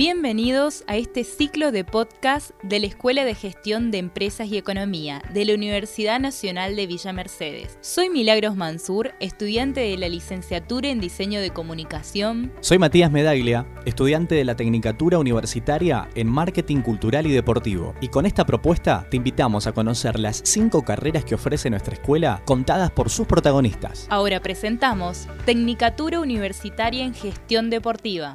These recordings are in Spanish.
Bienvenidos a este ciclo de podcast de la Escuela de Gestión de Empresas y Economía de la Universidad Nacional de Villa Mercedes. Soy Milagros Mansur, estudiante de la licenciatura en Diseño de Comunicación. Soy Matías Medaglia, estudiante de la Tecnicatura Universitaria en Marketing Cultural y Deportivo. Y con esta propuesta te invitamos a conocer las cinco carreras que ofrece nuestra escuela contadas por sus protagonistas. Ahora presentamos Tecnicatura Universitaria en Gestión Deportiva.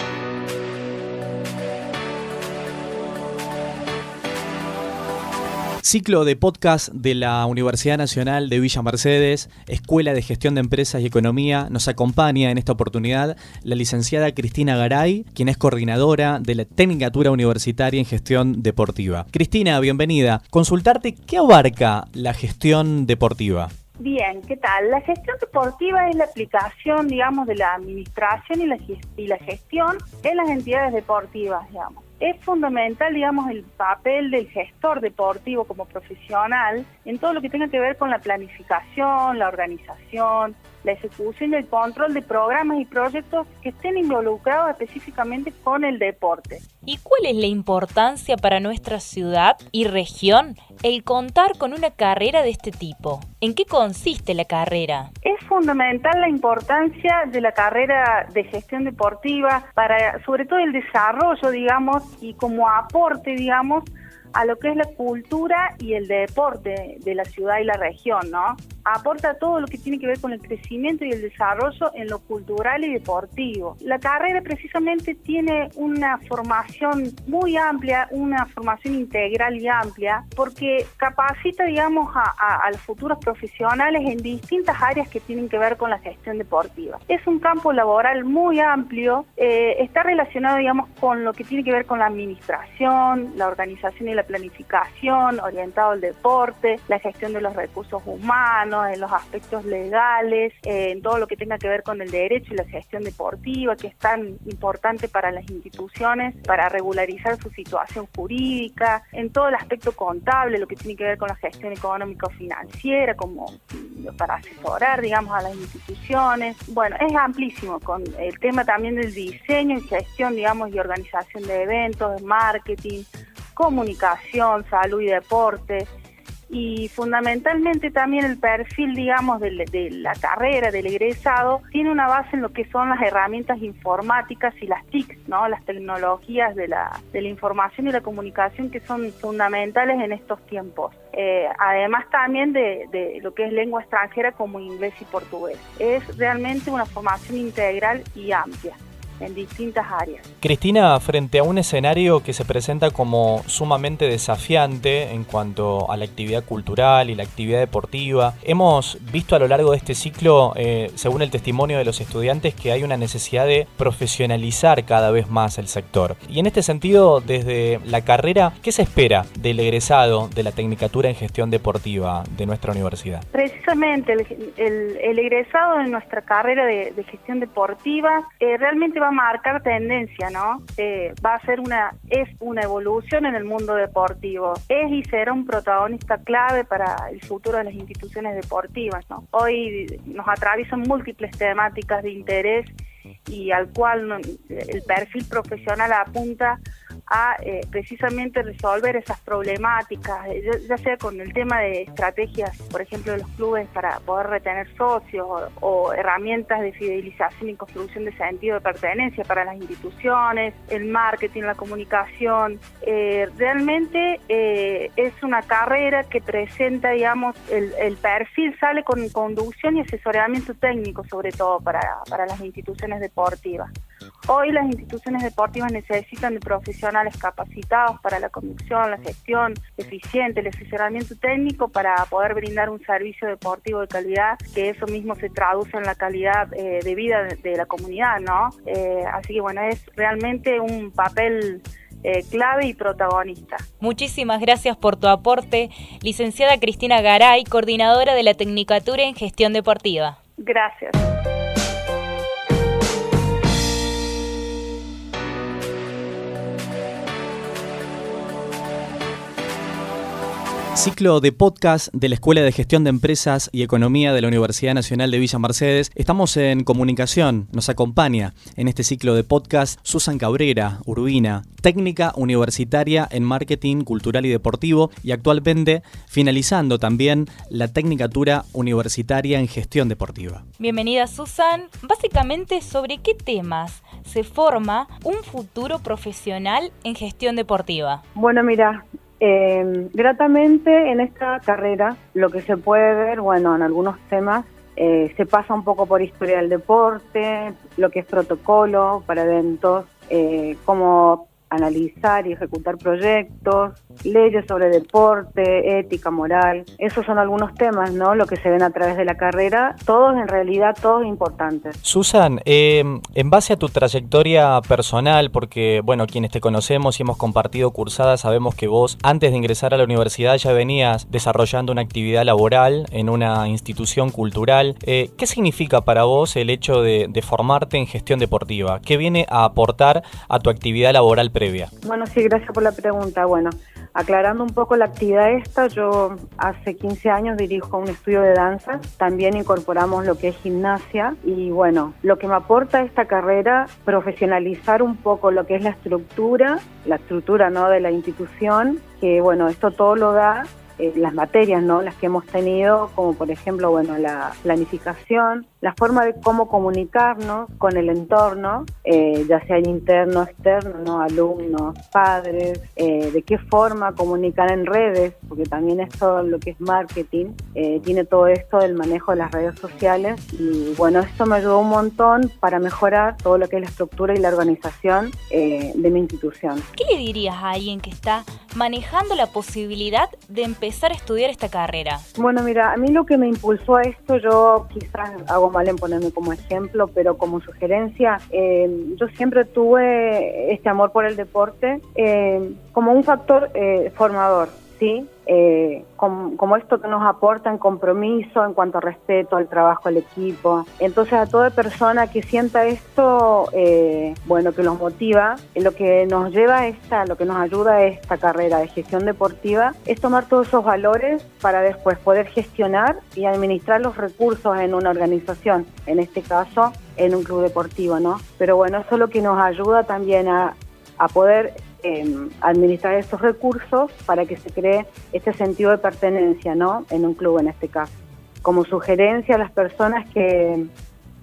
Ciclo de podcast de la Universidad Nacional de Villa Mercedes, Escuela de Gestión de Empresas y Economía. Nos acompaña en esta oportunidad la licenciada Cristina Garay, quien es coordinadora de la Tecnicatura Universitaria en Gestión Deportiva. Cristina, bienvenida. Consultarte, ¿qué abarca la gestión deportiva? Bien, ¿qué tal? La gestión deportiva es la aplicación, digamos, de la administración y la, y la gestión en las entidades deportivas, digamos es fundamental, digamos, el papel del gestor deportivo como profesional en todo lo que tenga que ver con la planificación, la organización, la ejecución y el control de programas y proyectos que estén involucrados específicamente con el deporte. ¿Y cuál es la importancia para nuestra ciudad y región el contar con una carrera de este tipo? ¿En qué consiste la carrera? Es fundamental la importancia de la carrera de gestión deportiva para sobre todo el desarrollo, digamos, y como aporte, digamos, a lo que es la cultura y el deporte de la ciudad y la región, ¿no? aporta todo lo que tiene que ver con el crecimiento y el desarrollo en lo cultural y deportivo. La carrera precisamente tiene una formación muy amplia, una formación integral y amplia, porque capacita, digamos, a, los futuros profesionales en distintas áreas que tienen que ver con la gestión deportiva. Es un campo laboral muy amplio, eh, está relacionado, digamos, con lo que tiene que ver con la administración, la organización y la planificación, orientado al deporte, la gestión de los recursos humanos, en los aspectos legales, en todo lo que tenga que ver con el derecho y la gestión deportiva, que es tan importante para las instituciones para regularizar su situación jurídica, en todo el aspecto contable, lo que tiene que ver con la gestión económico-financiera, como para asesorar, digamos, a las instituciones. Bueno, es amplísimo con el tema también del diseño y gestión, digamos, y organización de eventos, de marketing, comunicación, salud y deporte y fundamentalmente también el perfil, digamos, de, la carrera del egresado tiene una base en lo que son las herramientas informáticas y las TIC, ¿no? Las tecnologías de la, de la información y la comunicación que son fundamentales en estos tiempos. Eh, además también de, de lo que es lengua extranjera como inglés y portugués. Es realmente una formación integral y amplia en distintas áreas. Cristina, frente a un escenario que se presenta como sumamente desafiante en cuanto a la actividad cultural y la actividad deportiva, hemos visto a lo largo de este ciclo, eh, según el testimonio de los estudiantes, que hay una necesidad de profesionalizar cada vez más el sector. Y en este sentido, desde la carrera, ¿qué se espera del egresado de la Tecnicatura en Gestión Deportiva de nuestra universidad? Precisamente, el, egresado de nuestra carrera de, gestión deportiva eh, realmente va a marcar tendencia, ¿no? Eh, va a ser una, es una evolución en el mundo deportivo. Es y será un protagonista clave para el futuro de las instituciones deportivas, ¿no? Hoy nos atraviesan múltiples temáticas de interés y al cual el perfil profesional apunta a eh, precisamente resolver esas problemáticas, eh, ya, sea con el tema de estrategias, por ejemplo, de los clubes para poder retener socios o, herramientas de fidelización y construcción de sentido de pertenencia para las instituciones, el marketing, la comunicación. Eh, realmente es una carrera que presenta, digamos, el, el, perfil sale con conducción y asesoramiento técnico, sobre todo para, para las instituciones deportivas. Hoy las instituciones deportivas necesitan de profesionales capacitados para la conducción, la gestión eficiente, el asesoramiento técnico para poder brindar un servicio deportivo de calidad, que eso mismo se traduce en la calidad eh, de vida de, la comunidad, ¿no? Eh, así que bueno, es realmente un papel eh, clave y protagonista. Muchísimas gracias por tu aporte, licenciada Cristina Garay, coordinadora de la Tecnicatura en Gestión Deportiva. Gracias. Ciclo de podcast de la Escuela de Gestión de Empresas y Economía de la Universidad Nacional de Villa Mercedes. Estamos en comunicación, nos acompaña en este ciclo de podcast Susan Cabrera, Urbina, técnica universitaria en marketing cultural y deportivo y actualmente finalizando también la tecnicatura universitaria en gestión deportiva. Bienvenida Susan. Básicamente, ¿sobre qué temas se forma un futuro profesional en gestión deportiva? Bueno, mira, eh, gratamente en esta carrera lo que se puede ver, bueno, en algunos temas eh, se pasa un poco por historia del deporte, lo que es protocolo para eventos, eh, cómo analizar y ejecutar proyectos, leyes sobre deporte, ética, moral. Esos son algunos temas, ¿no? Lo que se ven a través de la carrera, todos en realidad, todos importantes. Susan, eh, en base a tu trayectoria personal, porque, bueno, quienes te conocemos y hemos compartido cursadas, sabemos que vos, antes de ingresar a la universidad, ya venías desarrollando una actividad laboral en una institución cultural. Eh, ¿Qué significa para vos el hecho de, de formarte en gestión deportiva? ¿Qué viene a aportar a tu actividad laboral previa? Bueno, sí, gracias por la pregunta. Bueno, aclarando un poco la actividad esta, yo hace 15 años dirijo un estudio de danza, también incorporamos lo que es gimnasia y bueno, lo que me aporta esta carrera, profesionalizar un poco lo que es la estructura, la estructura ¿no? de la institución, que bueno, esto todo lo da eh, las materias, ¿no? Las que hemos tenido, como por ejemplo, bueno, la planificación, la forma de cómo comunicarnos con el entorno, eh, ya sea interno, externo, ¿no? Alumnos, padres, eh, de qué forma comunicar en redes, porque también esto, lo que es marketing, tiene todo esto del manejo de las redes sociales y bueno, esto me ayudó un montón para mejorar todo lo que es la estructura y la organización de mi institución. ¿Qué le dirías a alguien que está manejando la posibilidad de empezar a estudiar esta carrera? Bueno, mira, a mí lo que me impulsó a esto, yo quizás hago mal en ponerme como ejemplo, pero como sugerencia, eh, yo siempre tuve este amor por el deporte eh, como un factor eh, formador. ¿sí? Eh, como, esto que nos aporta en compromiso en cuanto a respeto al trabajo del equipo. Entonces a toda persona que sienta esto, eh, bueno, que los motiva, lo que nos lleva a esta, lo que nos ayuda a esta carrera de gestión deportiva es tomar todos esos valores para después poder gestionar y administrar los recursos en una organización, en este caso en un club deportivo, ¿no? Pero bueno, eso es lo que nos ayuda también a, a poder Em, administrar estos recursos para que se cree este sentido de pertenencia ¿no? en un club en este caso. Como sugerencia a las personas que,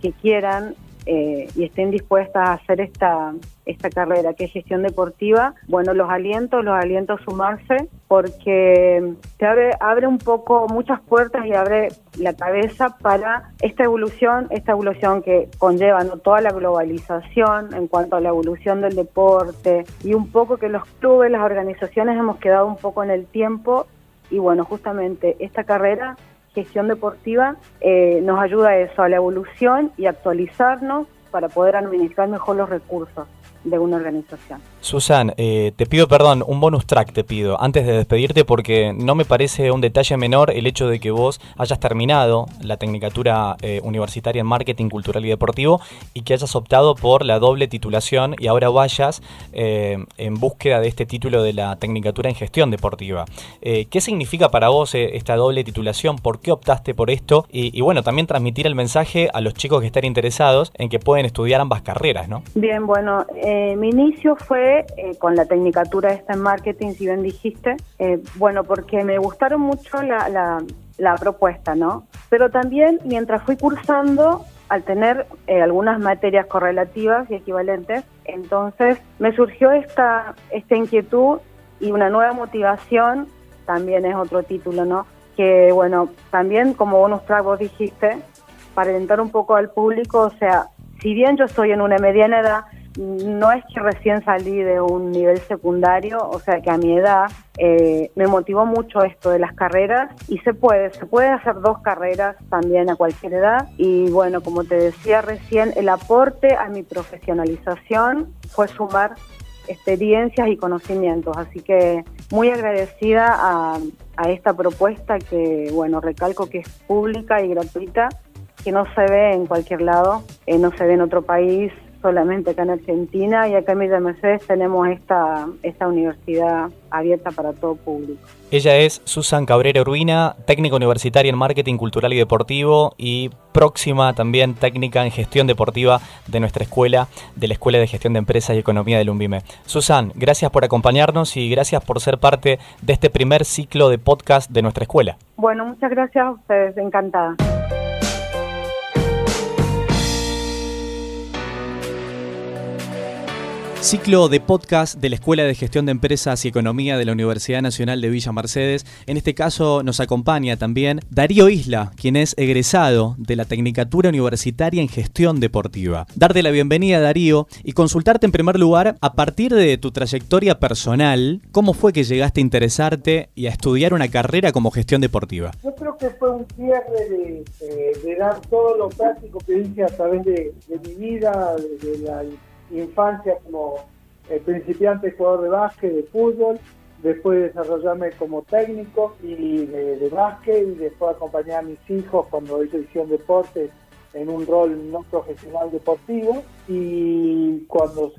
que quieran eh, y estén dispuestas a hacer esta, esta carrera que es gestión deportiva, bueno, los aliento, los aliento a sumarse porque abre, abre un poco muchas puertas y abre la cabeza para esta evolución, esta evolución que conlleva ¿no? toda la globalización en cuanto a la evolución del deporte y un poco que los clubes, las organizaciones hemos quedado un poco en el tiempo y bueno, justamente esta carrera gestión deportiva eh, nos ayuda a eso, a la evolución y actualizarnos para poder administrar mejor los recursos de una organización. Susan, eh, te pido perdón, un bonus track te pido, antes de despedirte, porque no me parece un detalle menor el hecho de que vos hayas terminado la Tecnicatura eh, Universitaria en Marketing Cultural y Deportivo y que hayas optado por la doble titulación y ahora vayas eh, en búsqueda de este título de la Tecnicatura en Gestión Deportiva. ¿Qué significa para vos esta doble titulación? ¿Por qué optaste por esto? Y, y, bueno, también transmitir el mensaje a los chicos que están interesados en que pueden estudiar ambas carreras, ¿no? Bien, bueno, mi inicio fue eh, con la tecnicatura esta en marketing, si bien dijiste, eh, bueno, porque me gustaron mucho la, la, propuesta, ¿no? Pero también mientras fui cursando, al tener eh, algunas materias correlativas y equivalentes, entonces me surgió esta, esta inquietud y una nueva motivación, también es otro título, ¿no? Que bueno, también como bonus track vos dijiste, para alentar un poco al público, o sea, si bien yo estoy en una mediana edad, no es que recién salí de un nivel secundario, o sea que a mi edad eh, me motivó mucho esto de las carreras y se puede, se puede hacer dos carreras también a cualquier edad. Y bueno, como te decía recién, el aporte a mi profesionalización fue sumar experiencias y conocimientos, así que muy agradecida a, esta propuesta que, bueno, recalco que es pública y gratuita, que no se ve en cualquier lado, eh, no se ve en otro país, solamente acá en Argentina y acá en Villa Mercedes tenemos esta, esta universidad abierta para todo público. Ella es Susan Cabrera Urbina, técnica universitaria en marketing cultural y deportivo y próxima también técnica en gestión deportiva de nuestra escuela, de la Escuela de Gestión de Empresas y Economía del UNVIME. Susan, gracias por acompañarnos y gracias por ser parte de este primer ciclo de podcast de nuestra escuela. Bueno, muchas gracias a ustedes, encantada. Ciclo de podcast de la Escuela de Gestión de Empresas y Economía de la Universidad Nacional de Villa Mercedes. En este caso nos acompaña también Darío Isla, quien es egresado de la Tecnicatura Universitaria en Gestión Deportiva. Darte la bienvenida, Darío, y consultarte en primer lugar, a partir de tu trayectoria personal, ¿cómo fue que llegaste a interesarte y a estudiar una carrera como gestión deportiva? Yo creo que fue un cierre de, eh, dar todo lo práctico que hice a través de, mi vida, de la infancia como eh, principiante jugador de básquet, de fútbol, después desarrollarme como técnico y de, básquet y después acompañar a mis hijos cuando ellos hicieron deporte en un rol no profesional deportivo y cuando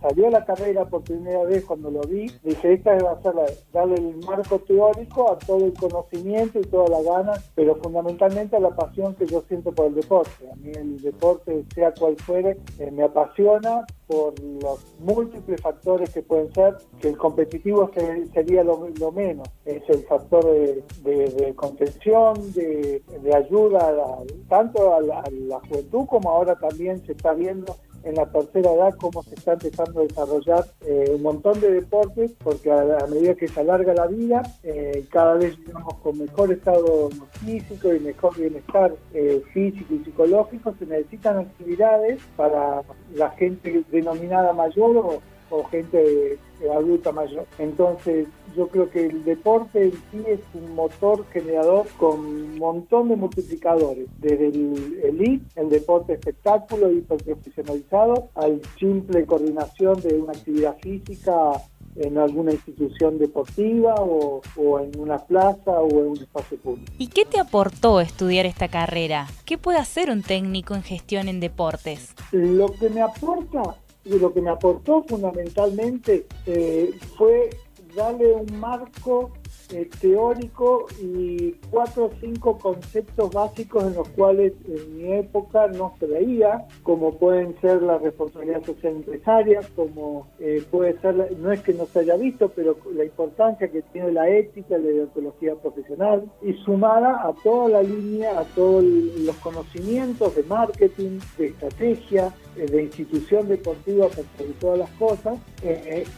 salió la carrera por primera vez, cuando lo vi, dije, esta va a ser darle el marco teórico a todo el conocimiento y toda la gana, pero fundamentalmente a la pasión que yo siento por el deporte. A mí el deporte, sea cual fuere, eh, me apasiona por los múltiples factores que pueden ser, que el competitivo sería lo, menos, es el factor de, contención, de, ayuda tanto a la, juventud como ahora también se está viendo en la tercera edad cómo se está empezando a desarrollar eh, un montón de deportes, porque a, medida que se alarga la vida, eh, cada vez vivimos con mejor estado físico y mejor bienestar eh, físico y psicológico, se necesitan actividades para la gente denominada mayor o, o gente adulta mayor. Entonces, yo creo que el deporte en sí es un motor generador con un montón de multiplicadores, desde el elite, el deporte espectáculo hiperprofesionalizado, al simple coordinación de una actividad física en alguna institución deportiva o, o, en una plaza o en un espacio público. ¿Y qué te aportó estudiar esta carrera? ¿Qué puede hacer un técnico en gestión en deportes? Lo que me aporta y lo que me aportó fundamentalmente eh, fue darle un marco eh, teórico y cuatro o cinco conceptos básicos en los cuales en mi época no se veía, como pueden ser la responsabilidad social empresaria, como eh, puede ser, no es que no se haya visto, pero la importancia que tiene la ética, la ideología profesional, y sumada a toda la línea, a todos los conocimientos de marketing, de estrategia, eh, de institución deportiva por sobre todas las cosas,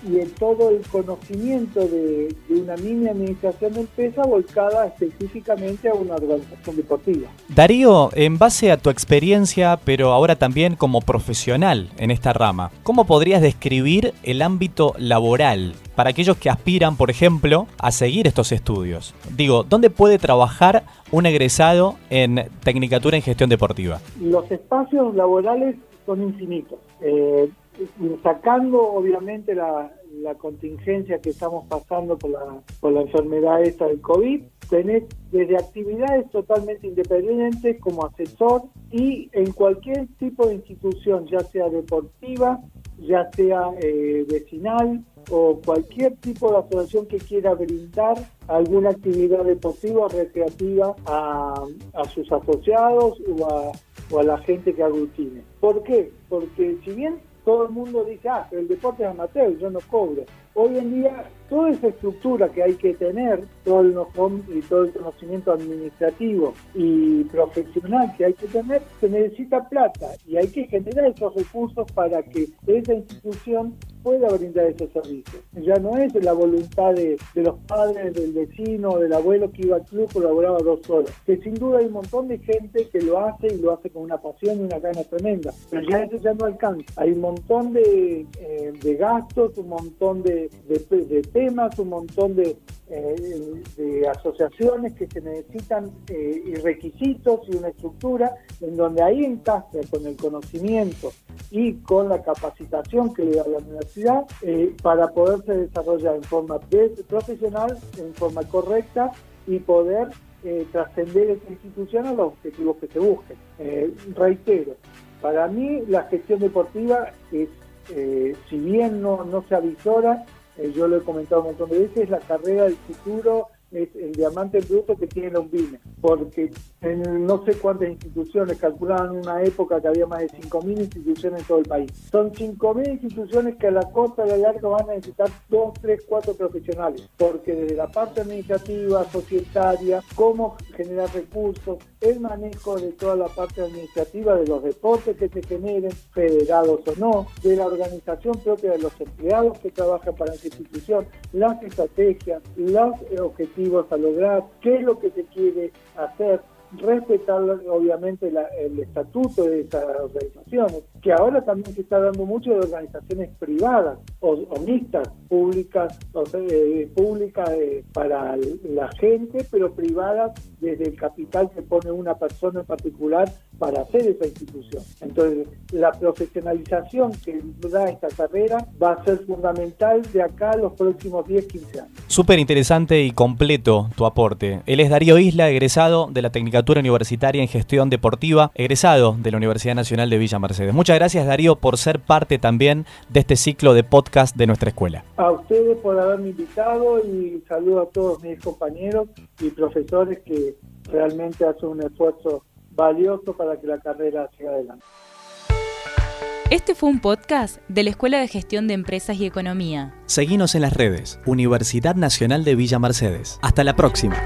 y en todo el conocimiento de, de una mini administración administración de empresa volcada específicamente a una organización deportiva. Darío, en base a tu experiencia, pero ahora también como profesional en esta rama, ¿cómo podrías describir el ámbito laboral para aquellos que aspiran, por ejemplo, a seguir estos estudios? Digo, ¿dónde puede trabajar un egresado en Tecnicatura en Gestión Deportiva? Los espacios laborales son infinitos. Eh, sacando obviamente la, la contingencia que estamos pasando por la, por la enfermedad esta del COVID, tenés desde actividades totalmente independientes como asesor y en cualquier tipo de institución, ya sea deportiva, ya sea eh, vecinal o cualquier tipo de asociación que quiera brindar alguna actividad deportiva o recreativa a, a sus asociados o a, o a la gente que aglutine. ¿Por qué? Porque si bien todo el mundo dice, ah, el deporte es amateur, yo no cobro. Hoy en día, toda esa estructura que hay que tener, todo el y todo el conocimiento administrativo y profesional que hay que tener, se necesita plata y hay que generar esos recursos para que esa institución pueda brindar ese servicio. Ya no es la voluntad de, los padres, del vecino, del abuelo que iba al club, colaboraba dos horas. Que sin duda hay un montón de gente que lo hace y lo hace con una pasión y una gana tremenda. Pero ya eso ya no alcanza. Hay un montón de, eh, de gastos, un montón de, de, temas, un montón de, eh, de asociaciones que se necesitan eh, y requisitos y una estructura en donde ahí encaja con el conocimiento y con la capacitación que le da la universidad eh, para poderse desarrollar en forma profesional, en forma correcta y poder eh, trascender esta institución a los objetivos que se busquen. Eh, reitero, Para mí la gestión deportiva es, si bien no, no se avisora, yo lo he comentado un montón de veces, la carrera del futuro es el diamante bruto que tiene UNVIME, porque en no sé cuántas instituciones, calculaban en una época que había más de 5.000 instituciones en todo el país. Son 5.000 instituciones que a la corta y a la van a necesitar 2, 3, 4 profesionales, porque desde la parte administrativa, societaria, cómo generar recursos, el manejo de toda la parte administrativa de los deportes que se generen, federados o no, de la organización propia de los empleados que trabajan para esa institución, las estrategias, los objetivos a lograr, qué es lo que se quiere hacer, respetar obviamente el estatuto de estas organizaciones, que ahora también se está dando mucho de organizaciones privadas o, mixtas, públicas, o eh, públicas eh, para la gente, pero privadas desde el capital que pone una persona en particular para hacer esa institución. Entonces, la profesionalización que da esta carrera va a ser fundamental de acá a los próximos 10, 15 años. Súper interesante y completo tu aporte. Él es Darío Isla, egresado de la Tecnicatura Universitaria en Gestión Deportiva, egresado de la Universidad Nacional de Villa Mercedes. Muchas gracias Darío por ser parte también de este ciclo de podcast de nuestra escuela. A ustedes por haberme invitado y saludo a todos mis compañeros y profesores que realmente hacen un esfuerzo valioso para que la carrera siga adelante. Este fue un podcast de la Escuela de Gestión de Empresas y Economía. Seguimos en las redes, Universidad Nacional de Villa Mercedes. Hasta la próxima.